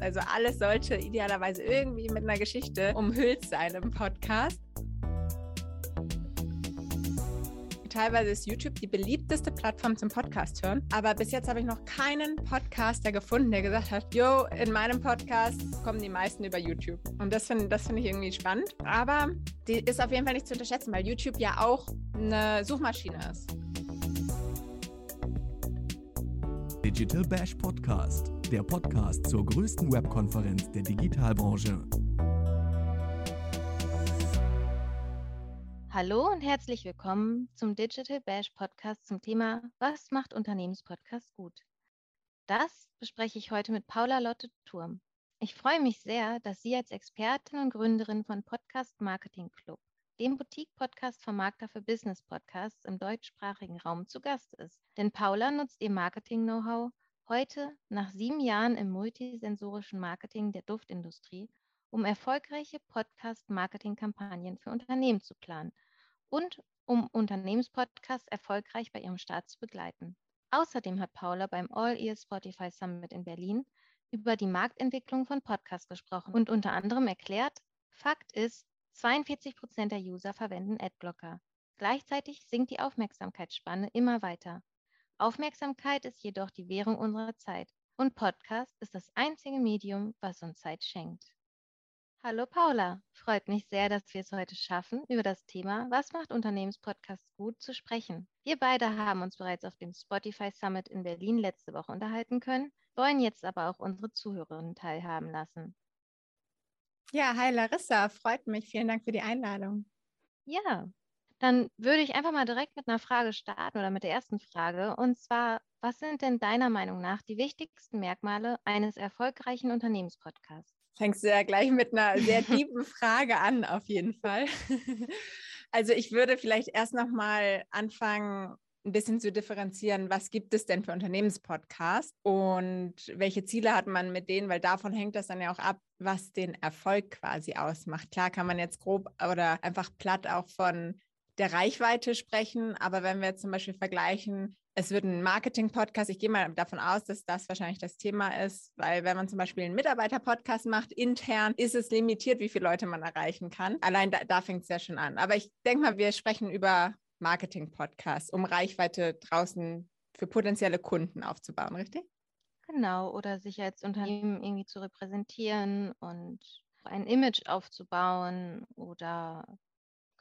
Also alles sollte idealerweise irgendwie mit einer Geschichte umhüllt sein im Podcast. teilweise ist YouTube die beliebteste Plattform zum Podcast hören. Aber bis jetzt habe ich noch keinen Podcaster gefunden, der gesagt hat, yo, in meinem Podcast kommen die meisten über YouTube. Und das finde das find ich irgendwie spannend. Aber die ist auf jeden Fall nicht zu unterschätzen, weil YouTube ja auch eine Suchmaschine ist. Digital Bash Podcast, der Podcast zur größten Webkonferenz der Digitalbranche. Hallo und herzlich willkommen zum Digital Bash Podcast zum Thema Was macht Unternehmenspodcast gut? Das bespreche ich heute mit Paula Lotte Turm. Ich freue mich sehr, dass sie als Expertin und Gründerin von Podcast Marketing Club, dem Boutique-Podcast Vermarkter für Business-Podcasts im deutschsprachigen Raum zu Gast ist. Denn Paula nutzt ihr Marketing-Know-how heute nach sieben Jahren im multisensorischen Marketing der Duftindustrie um erfolgreiche Podcast-Marketing-Kampagnen für Unternehmen zu planen und um Unternehmenspodcasts erfolgreich bei ihrem Start zu begleiten. Außerdem hat Paula beim All Ears Spotify Summit in Berlin über die Marktentwicklung von Podcasts gesprochen und unter anderem erklärt, Fakt ist, 42 Prozent der User verwenden Adblocker. Gleichzeitig sinkt die Aufmerksamkeitsspanne immer weiter. Aufmerksamkeit ist jedoch die Währung unserer Zeit und Podcast ist das einzige Medium, was uns Zeit schenkt. Hallo Paula, freut mich sehr, dass wir es heute schaffen, über das Thema Was macht Unternehmenspodcasts gut zu sprechen. Wir beide haben uns bereits auf dem Spotify Summit in Berlin letzte Woche unterhalten können, wollen jetzt aber auch unsere Zuhörerinnen teilhaben lassen. Ja, hi Larissa, freut mich. Vielen Dank für die Einladung. Ja, dann würde ich einfach mal direkt mit einer Frage starten oder mit der ersten Frage. Und zwar, was sind denn deiner Meinung nach die wichtigsten Merkmale eines erfolgreichen Unternehmenspodcasts? Fängst du ja gleich mit einer sehr tiefen Frage an, auf jeden Fall. Also ich würde vielleicht erst noch mal anfangen, ein bisschen zu differenzieren, was gibt es denn für Unternehmenspodcasts und welche Ziele hat man mit denen, weil davon hängt das dann ja auch ab, was den Erfolg quasi ausmacht. Klar kann man jetzt grob oder einfach platt auch von der Reichweite sprechen, aber wenn wir zum Beispiel vergleichen, es wird ein Marketing-Podcast. Ich gehe mal davon aus, dass das wahrscheinlich das Thema ist, weil wenn man zum Beispiel einen Mitarbeiter-Podcast macht, intern, ist es limitiert, wie viele Leute man erreichen kann. Allein da, da fängt es ja schon an. Aber ich denke mal, wir sprechen über Marketing-Podcasts, um Reichweite draußen für potenzielle Kunden aufzubauen, richtig? Genau, oder sich als Unternehmen irgendwie zu repräsentieren und ein Image aufzubauen oder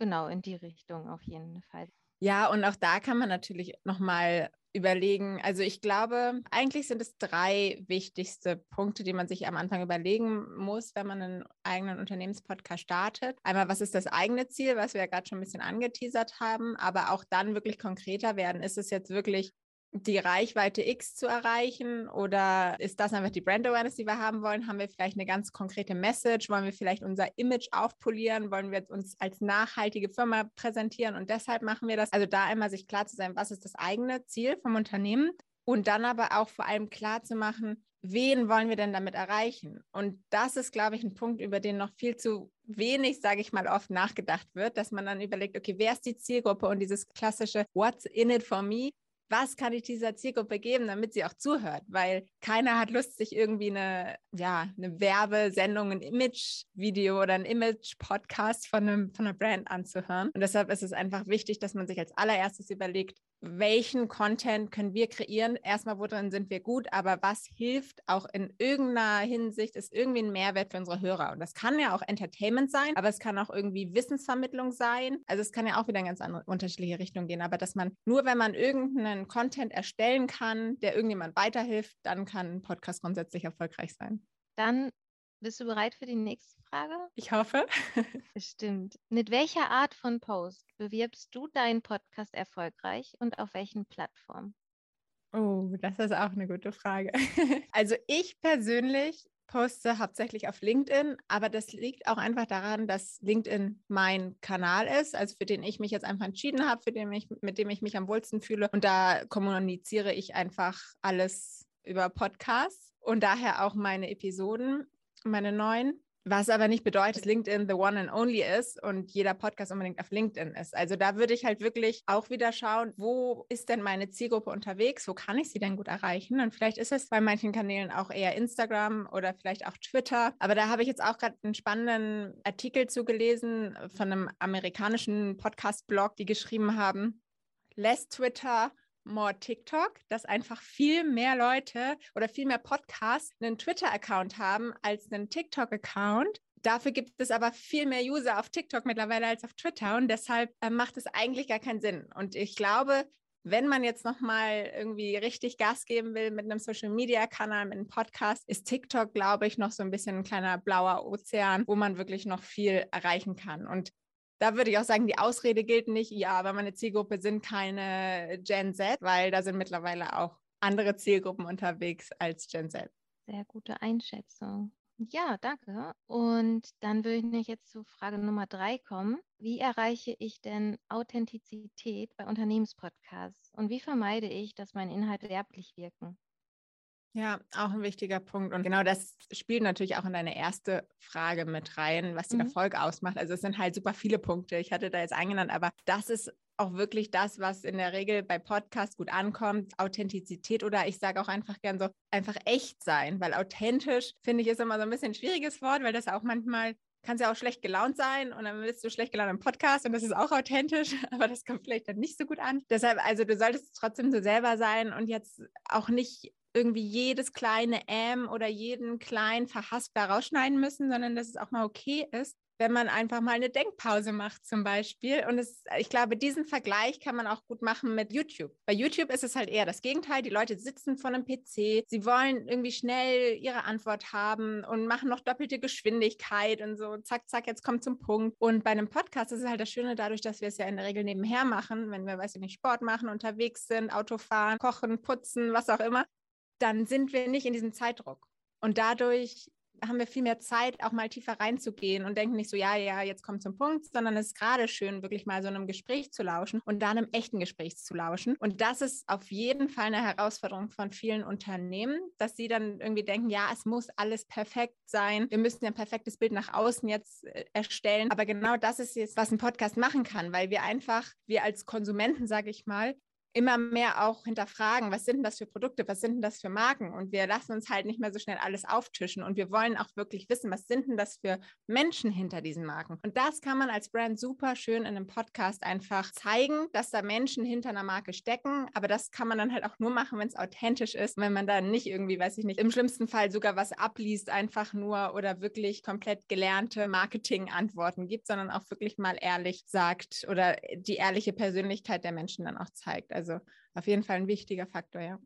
genau in die Richtung auf jeden Fall. Ja, und auch da kann man natürlich nochmal überlegen. Also ich glaube, eigentlich sind es drei wichtigste Punkte, die man sich am Anfang überlegen muss, wenn man einen eigenen Unternehmenspodcast startet. Einmal, was ist das eigene Ziel, was wir ja gerade schon ein bisschen angeteasert haben, aber auch dann wirklich konkreter werden. Ist es jetzt wirklich die Reichweite X zu erreichen oder ist das einfach die Brand Awareness, die wir haben wollen? Haben wir vielleicht eine ganz konkrete Message? Wollen wir vielleicht unser Image aufpolieren? Wollen wir uns als nachhaltige Firma präsentieren und deshalb machen wir das? Also da einmal sich klar zu sein, was ist das eigene Ziel vom Unternehmen und dann aber auch vor allem klar zu machen, wen wollen wir denn damit erreichen? Und das ist, glaube ich, ein Punkt, über den noch viel zu wenig, sage ich mal, oft nachgedacht wird, dass man dann überlegt, okay, wer ist die Zielgruppe und dieses klassische What's in it for me? Was kann ich dieser Zielgruppe geben, damit sie auch zuhört, weil keiner hat Lust, sich irgendwie eine, ja, eine Werbesendung, ein Image-Video oder ein Image-Podcast von, von einer Brand anzuhören. Und deshalb ist es einfach wichtig, dass man sich als allererstes überlegt, welchen Content können wir kreieren? Erstmal, worin sind wir gut, aber was hilft auch in irgendeiner Hinsicht, ist irgendwie ein Mehrwert für unsere Hörer. Und das kann ja auch Entertainment sein, aber es kann auch irgendwie Wissensvermittlung sein. Also es kann ja auch wieder in ganz andere, unterschiedliche Richtungen gehen. Aber dass man nur, wenn man irgendeinen Content erstellen kann, der irgendjemand weiterhilft, dann kann ein Podcast grundsätzlich erfolgreich sein. Dann bist du bereit für die nächste Frage? Ich hoffe. Bestimmt. Mit welcher Art von Post bewirbst du deinen Podcast erfolgreich und auf welchen Plattformen? Oh, das ist auch eine gute Frage. Also ich persönlich poste hauptsächlich auf LinkedIn, aber das liegt auch einfach daran, dass LinkedIn mein Kanal ist, also für den ich mich jetzt einfach entschieden habe, für den ich, mit dem ich mich am wohlsten fühle. Und da kommuniziere ich einfach alles über Podcasts und daher auch meine Episoden meine neuen. Was aber nicht bedeutet, dass LinkedIn the one and only ist und jeder Podcast unbedingt auf LinkedIn ist. Also da würde ich halt wirklich auch wieder schauen, wo ist denn meine Zielgruppe unterwegs? Wo kann ich sie denn gut erreichen? Und vielleicht ist es bei manchen Kanälen auch eher Instagram oder vielleicht auch Twitter. Aber da habe ich jetzt auch gerade einen spannenden Artikel zugelesen von einem amerikanischen Podcast-Blog, die geschrieben haben, less Twitter, more TikTok, dass einfach viel mehr Leute oder viel mehr Podcasts einen Twitter-Account haben als einen TikTok-Account. Dafür gibt es aber viel mehr User auf TikTok mittlerweile als auf Twitter und deshalb äh, macht es eigentlich gar keinen Sinn. Und ich glaube, wenn man jetzt nochmal irgendwie richtig Gas geben will mit einem Social Media Kanal, mit einem Podcast, ist TikTok, glaube ich, noch so ein bisschen ein kleiner blauer Ozean, wo man wirklich noch viel erreichen kann. Und da würde ich auch sagen, die Ausrede gilt nicht, ja, aber meine Zielgruppe sind keine Gen Z, weil da sind mittlerweile auch andere Zielgruppen unterwegs als Gen Z. Sehr gute Einschätzung. Ja, danke. Und dann würde ich jetzt zu Frage Nummer drei kommen. Wie erreiche ich denn Authentizität bei Unternehmenspodcasts? Und wie vermeide ich, dass meine Inhalte werblich wirken? Ja, auch ein wichtiger Punkt. Und genau das spielt natürlich auch in deine erste Frage mit rein, was den mhm. Erfolg ausmacht. Also es sind halt super viele Punkte. Ich hatte da jetzt eingenannt, aber das ist auch wirklich das, was in der Regel bei Podcasts gut ankommt. Authentizität oder ich sage auch einfach gern so, einfach echt sein, weil authentisch finde ich ist immer so ein bisschen ein schwieriges Wort, weil das auch manchmal kannst ja auch schlecht gelaunt sein und dann bist du schlecht gelaunt im Podcast und das ist auch authentisch, aber das kommt vielleicht dann nicht so gut an. Deshalb, also du solltest trotzdem so selber sein und jetzt auch nicht irgendwie jedes kleine M oder jeden kleinen Verhaspler rausschneiden müssen, sondern dass es auch mal okay ist, wenn man einfach mal eine Denkpause macht zum Beispiel. Und es, ich glaube, diesen Vergleich kann man auch gut machen mit YouTube. Bei YouTube ist es halt eher das Gegenteil. Die Leute sitzen vor einem PC, sie wollen irgendwie schnell ihre Antwort haben und machen noch doppelte Geschwindigkeit und so, zack, zack, jetzt kommt zum Punkt. Und bei einem Podcast ist es halt das Schöne dadurch, dass wir es ja in der Regel nebenher machen, wenn wir, weiß ich nicht, Sport machen, unterwegs sind, Auto fahren, kochen, putzen, was auch immer, dann sind wir nicht in diesem Zeitdruck. Und dadurch haben wir viel mehr Zeit, auch mal tiefer reinzugehen und denken nicht so, ja, ja, jetzt kommt zum Punkt, sondern es ist gerade schön, wirklich mal so einem Gespräch zu lauschen und dann einem echten Gespräch zu lauschen. Und das ist auf jeden Fall eine Herausforderung von vielen Unternehmen, dass sie dann irgendwie denken, ja, es muss alles perfekt sein. Wir müssen ein perfektes Bild nach außen jetzt äh, erstellen. Aber genau das ist jetzt, was ein Podcast machen kann, weil wir einfach, wir als Konsumenten, sage ich mal, immer mehr auch hinterfragen, was sind denn das für Produkte, was sind denn das für Marken? Und wir lassen uns halt nicht mehr so schnell alles auftischen. Und wir wollen auch wirklich wissen, was sind denn das für Menschen hinter diesen Marken? Und das kann man als Brand super schön in einem Podcast einfach zeigen, dass da Menschen hinter einer Marke stecken. Aber das kann man dann halt auch nur machen, wenn es authentisch ist, wenn man da nicht irgendwie, weiß ich nicht, im schlimmsten Fall sogar was abliest, einfach nur oder wirklich komplett gelernte Marketing-Antworten gibt, sondern auch wirklich mal ehrlich sagt oder die ehrliche Persönlichkeit der Menschen dann auch zeigt. Also also auf jeden Fall ein wichtiger Faktor, ja.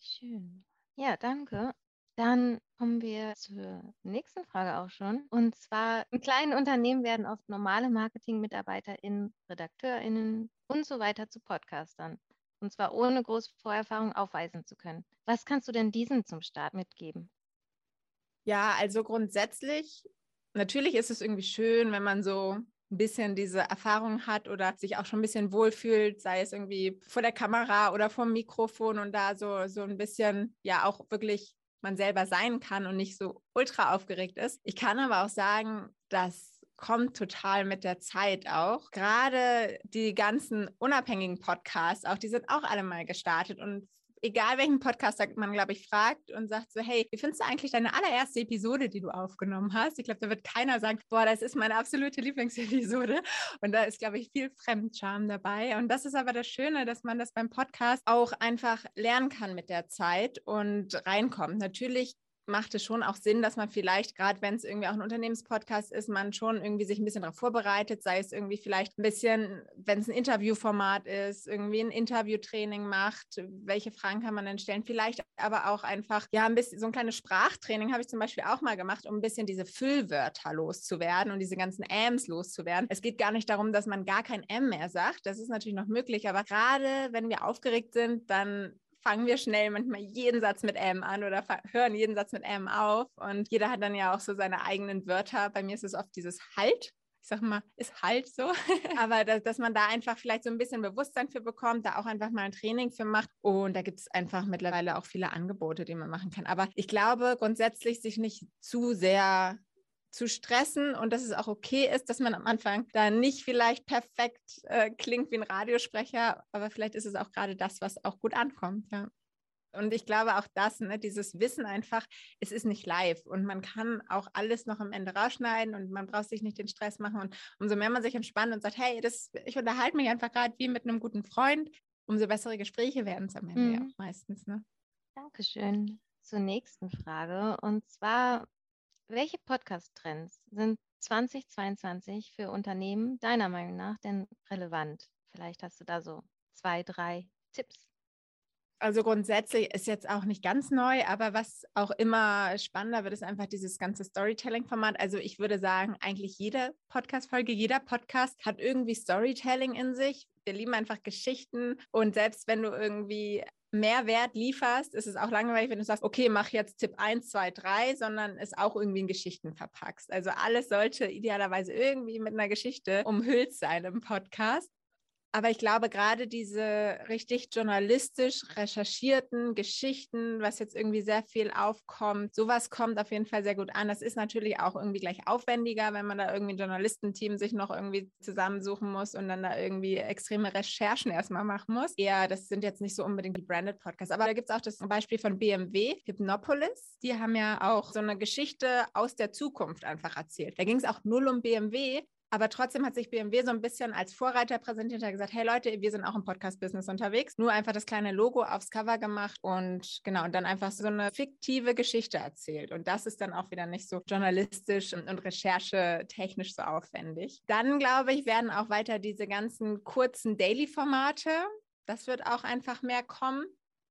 Schön. Ja, danke. Dann kommen wir zur nächsten Frage auch schon. Und zwar, in kleinen Unternehmen werden oft normale Marketing-MitarbeiterInnen, RedakteurInnen und so weiter zu Podcastern. Und zwar ohne große Vorerfahrung aufweisen zu können. Was kannst du denn diesen zum Start mitgeben? Ja, also grundsätzlich, natürlich ist es irgendwie schön, wenn man so ein bisschen diese Erfahrung hat oder sich auch schon ein bisschen wohlfühlt, sei es irgendwie vor der Kamera oder vor dem Mikrofon und da so, so ein bisschen ja auch wirklich man selber sein kann und nicht so ultra aufgeregt ist. Ich kann aber auch sagen, dass kommt total mit der Zeit auch. Gerade die ganzen unabhängigen Podcasts, auch die sind auch alle mal gestartet und egal welchen Podcaster man, glaube ich, fragt und sagt so, hey, wie findest du eigentlich deine allererste Episode, die du aufgenommen hast? Ich glaube, da wird keiner sagen, boah, das ist meine absolute Lieblingsepisode. Und da ist, glaube ich, viel Fremdscham dabei. Und das ist aber das Schöne, dass man das beim Podcast auch einfach lernen kann mit der Zeit und reinkommt. Natürlich macht es schon auch Sinn, dass man vielleicht, gerade wenn es irgendwie auch ein Unternehmenspodcast ist, man schon irgendwie sich ein bisschen darauf vorbereitet, sei es irgendwie vielleicht ein bisschen, wenn es ein Interviewformat ist, irgendwie ein Interviewtraining macht, welche Fragen kann man denn stellen? Vielleicht aber auch einfach, ja, ein bisschen so ein kleines Sprachtraining habe ich zum Beispiel auch mal gemacht, um ein bisschen diese Füllwörter loszuwerden und diese ganzen Ms loszuwerden. Es geht gar nicht darum, dass man gar kein M mehr sagt. Das ist natürlich noch möglich, aber gerade wenn wir aufgeregt sind, dann fangen wir schnell manchmal jeden Satz mit M an oder hören jeden Satz mit M auf. Und jeder hat dann ja auch so seine eigenen Wörter. Bei mir ist es oft dieses Halt. Ich sage mal, ist halt so. Aber dass, dass man da einfach vielleicht so ein bisschen Bewusstsein für bekommt, da auch einfach mal ein Training für macht. Und da gibt es einfach mittlerweile auch viele Angebote, die man machen kann. Aber ich glaube grundsätzlich, sich nicht zu sehr zu stressen und dass es auch okay ist, dass man am Anfang da nicht vielleicht perfekt äh, klingt wie ein Radiosprecher, aber vielleicht ist es auch gerade das, was auch gut ankommt. Ja. Und ich glaube auch das, ne, dieses Wissen einfach, es ist nicht live und man kann auch alles noch am Ende rausschneiden und man braucht sich nicht den Stress machen. Und umso mehr man sich entspannt und sagt, hey, das, ich unterhalte mich einfach gerade wie mit einem guten Freund, umso bessere Gespräche werden es am Ende mhm. ja auch meistens. Ne? Dankeschön. Zur nächsten Frage. Und zwar, welche Podcast-Trends sind 2022 für Unternehmen deiner Meinung nach denn relevant? Vielleicht hast du da so zwei, drei Tipps. Also grundsätzlich ist jetzt auch nicht ganz neu, aber was auch immer spannender wird, ist einfach dieses ganze Storytelling-Format. Also ich würde sagen, eigentlich jede Podcast-Folge, jeder Podcast hat irgendwie Storytelling in sich. Wir lieben einfach Geschichten und selbst wenn du irgendwie Mehrwert lieferst, ist es auch langweilig, wenn du sagst, okay, mach jetzt Tipp 1, 2, 3, sondern es auch irgendwie in Geschichten verpackst. Also alles sollte idealerweise irgendwie mit einer Geschichte umhüllt sein im Podcast. Aber ich glaube, gerade diese richtig journalistisch recherchierten Geschichten, was jetzt irgendwie sehr viel aufkommt, sowas kommt auf jeden Fall sehr gut an. Das ist natürlich auch irgendwie gleich aufwendiger, wenn man da irgendwie ein Journalistenteam sich noch irgendwie zusammensuchen muss und dann da irgendwie extreme Recherchen erstmal machen muss. Ja, das sind jetzt nicht so unbedingt die Branded Podcasts. Aber da gibt es auch das Beispiel von BMW, Hypnopolis. Die haben ja auch so eine Geschichte aus der Zukunft einfach erzählt. Da ging es auch null um BMW, aber trotzdem hat sich BMW so ein bisschen als Vorreiter präsentiert, hat gesagt, hey Leute, wir sind auch im Podcast-Business unterwegs. Nur einfach das kleine Logo aufs Cover gemacht und genau, und dann einfach so eine fiktive Geschichte erzählt. Und das ist dann auch wieder nicht so journalistisch und, und recherchetechnisch so aufwendig. Dann, glaube ich, werden auch weiter diese ganzen kurzen Daily-Formate, das wird auch einfach mehr kommen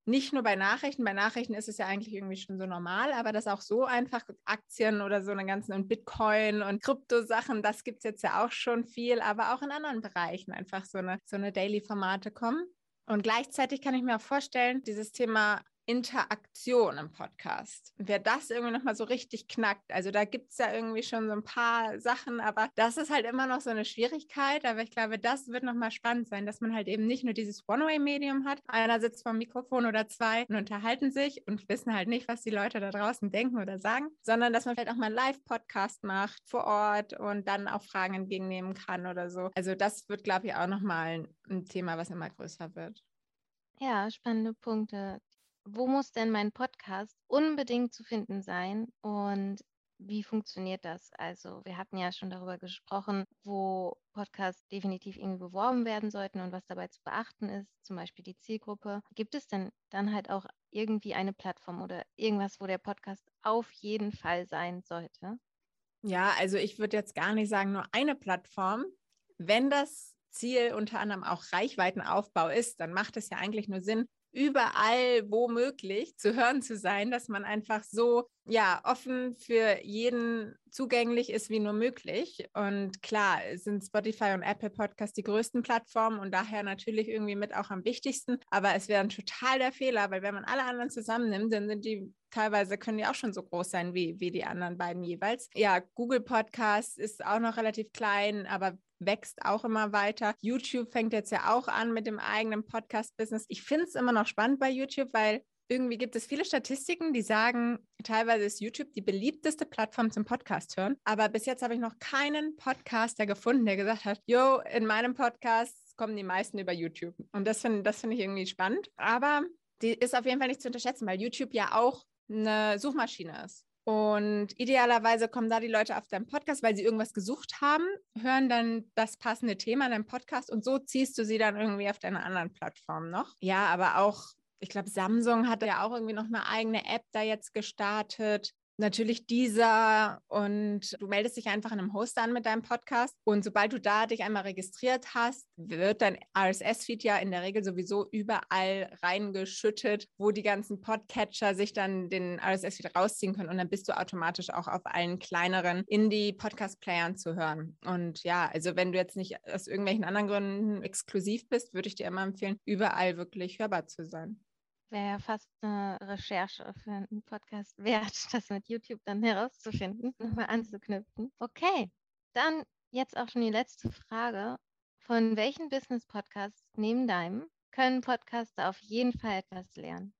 nicht nur bei Nachrichten, bei Nachrichten ist es ja eigentlich irgendwie schon so normal, aber das auch so einfach Aktien oder so eine ganzen und Bitcoin und Kryptosachen, das gibt es jetzt ja auch schon viel, aber auch in anderen Bereichen einfach so eine, so eine Daily-Formate kommen. Und gleichzeitig kann ich mir auch vorstellen, dieses Thema Interaktion im Podcast. Wer das irgendwie nochmal so richtig knackt, also da gibt es ja irgendwie schon so ein paar Sachen, aber das ist halt immer noch so eine Schwierigkeit. Aber ich glaube, das wird nochmal spannend sein, dass man halt eben nicht nur dieses One-Way-Medium hat. Einer sitzt vor dem Mikrofon oder zwei und unterhalten sich und wissen halt nicht, was die Leute da draußen denken oder sagen, sondern dass man vielleicht auch mal einen Live-Podcast macht vor Ort und dann auch Fragen entgegennehmen kann oder so. Also das wird, glaube ich, auch nochmal ein Thema, was immer größer wird. Ja, spannende Punkte wo muss denn mein Podcast unbedingt zu finden sein und wie funktioniert das? Also wir hatten ja schon darüber gesprochen, wo Podcasts definitiv irgendwie beworben werden sollten und was dabei zu beachten ist, zum Beispiel die Zielgruppe. Gibt es denn dann halt auch irgendwie eine Plattform oder irgendwas, wo der Podcast auf jeden Fall sein sollte? Ja, also ich würde jetzt gar nicht sagen, nur eine Plattform. Wenn das Ziel unter anderem auch Reichweitenaufbau ist, dann macht es ja eigentlich nur Sinn, überall womöglich zu hören zu sein, dass man einfach so ja offen für jeden zugänglich ist wie nur möglich. Und klar sind Spotify und Apple Podcasts die größten Plattformen und daher natürlich irgendwie mit auch am wichtigsten. Aber es wäre ein total der Fehler, weil wenn man alle anderen zusammennimmt, dann sind die teilweise können die auch schon so groß sein wie, wie die anderen beiden jeweils. Ja, Google Podcast ist auch noch relativ klein, aber wächst auch immer weiter. YouTube fängt jetzt ja auch an mit dem eigenen Podcast-Business. Ich finde es immer noch spannend bei YouTube, weil irgendwie gibt es viele Statistiken, die sagen, teilweise ist YouTube die beliebteste Plattform zum Podcast hören. Aber bis jetzt habe ich noch keinen Podcaster gefunden, der gesagt hat, yo, in meinem Podcast kommen die meisten über YouTube. Und das finde das find ich irgendwie spannend. Aber die ist auf jeden Fall nicht zu unterschätzen, weil YouTube ja auch eine Suchmaschine ist. Und idealerweise kommen da die Leute auf deinen Podcast, weil sie irgendwas gesucht haben, hören dann das passende Thema in deinem Podcast und so ziehst du sie dann irgendwie auf deiner anderen Plattform noch. Ja, aber auch, ich glaube, Samsung hat ja auch irgendwie noch eine eigene App da jetzt gestartet natürlich dieser und du meldest dich einfach in einem Hoster an mit deinem Podcast und sobald du da dich einmal registriert hast, wird dein RSS-Feed ja in der Regel sowieso überall reingeschüttet, wo die ganzen Podcatcher sich dann den RSS-Feed rausziehen können und dann bist du automatisch auch auf allen kleineren Indie-Podcast-Playern zu hören. Und ja, also wenn du jetzt nicht aus irgendwelchen anderen Gründen exklusiv bist, würde ich dir immer empfehlen, überall wirklich hörbar zu sein wäre ja fast eine Recherche für einen Podcast wert, das mit YouTube dann herauszufinden, nochmal anzuknüpfen. Okay, dann jetzt auch schon die letzte Frage. Von welchen Business-Podcasts neben deinem können Podcaster auf jeden Fall etwas lernen?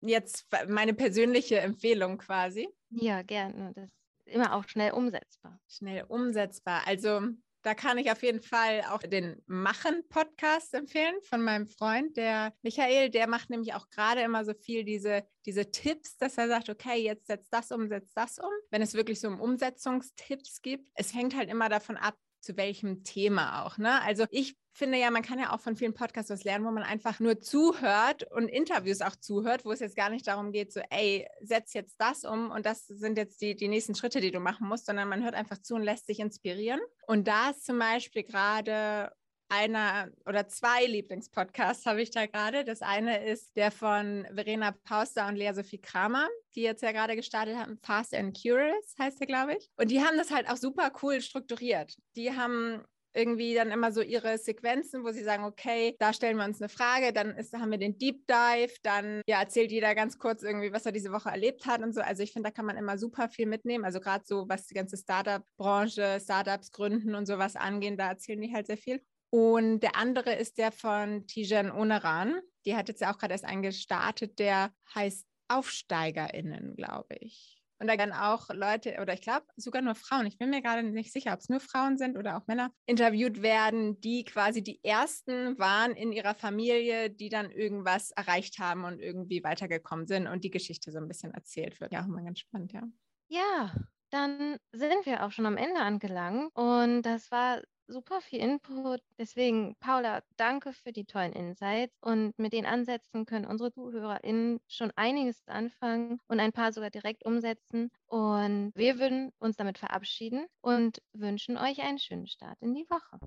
Jetzt meine persönliche Empfehlung quasi. Ja, gerne. Das immer auch schnell umsetzbar. Schnell umsetzbar. Also da kann ich auf jeden Fall auch den Machen-Podcast empfehlen von meinem Freund, der Michael. Der macht nämlich auch gerade immer so viel diese, diese Tipps, dass er sagt, okay, jetzt setzt das um, setzt das um. Wenn es wirklich so um Umsetzungstipps gibt. Es hängt halt immer davon ab, zu welchem Thema auch. Ne? Also ich finde ja, man kann ja auch von vielen Podcasts was lernen, wo man einfach nur zuhört und Interviews auch zuhört, wo es jetzt gar nicht darum geht, so, ey, setz jetzt das um und das sind jetzt die, die nächsten Schritte, die du machen musst, sondern man hört einfach zu und lässt sich inspirieren. Und da ist zum Beispiel gerade einer oder zwei Lieblingspodcasts habe ich da gerade. Das eine ist der von Verena Pauster und Lea Sophie Kramer, die jetzt ja gerade gestartet haben. Fast and Curious heißt der, glaube ich. Und die haben das halt auch super cool strukturiert. Die haben irgendwie dann immer so ihre Sequenzen, wo sie sagen, okay, da stellen wir uns eine Frage, dann ist, haben wir den Deep Dive, dann ja, erzählt jeder ganz kurz irgendwie, was er diese Woche erlebt hat und so. Also ich finde, da kann man immer super viel mitnehmen. Also gerade so, was die ganze Startup-Branche, Startups gründen und sowas angehen, da erzählen die halt sehr viel. Und der andere ist der von Tijan Oneran. Die hat jetzt ja auch gerade erst einen gestartet, der heißt AufsteigerInnen, glaube ich. Und da dann auch Leute, oder ich glaube sogar nur Frauen, ich bin mir gerade nicht sicher, ob es nur Frauen sind oder auch Männer, interviewt werden, die quasi die ersten waren in ihrer Familie, die dann irgendwas erreicht haben und irgendwie weitergekommen sind und die Geschichte so ein bisschen erzählt wird. Ja, auch immer ganz spannend, ja. Ja, dann sind wir auch schon am Ende angelangt und das war super viel Input. Deswegen, Paula, danke für die tollen Insights. Und mit den Ansätzen können unsere ZuhörerInnen schon einiges anfangen und ein paar sogar direkt umsetzen. Und wir würden uns damit verabschieden und wünschen euch einen schönen Start in die Woche.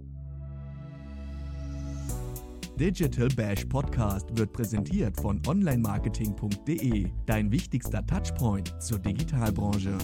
Digital Bash Podcast wird präsentiert von onlinemarketing.de, dein wichtigster Touchpoint zur Digitalbranche.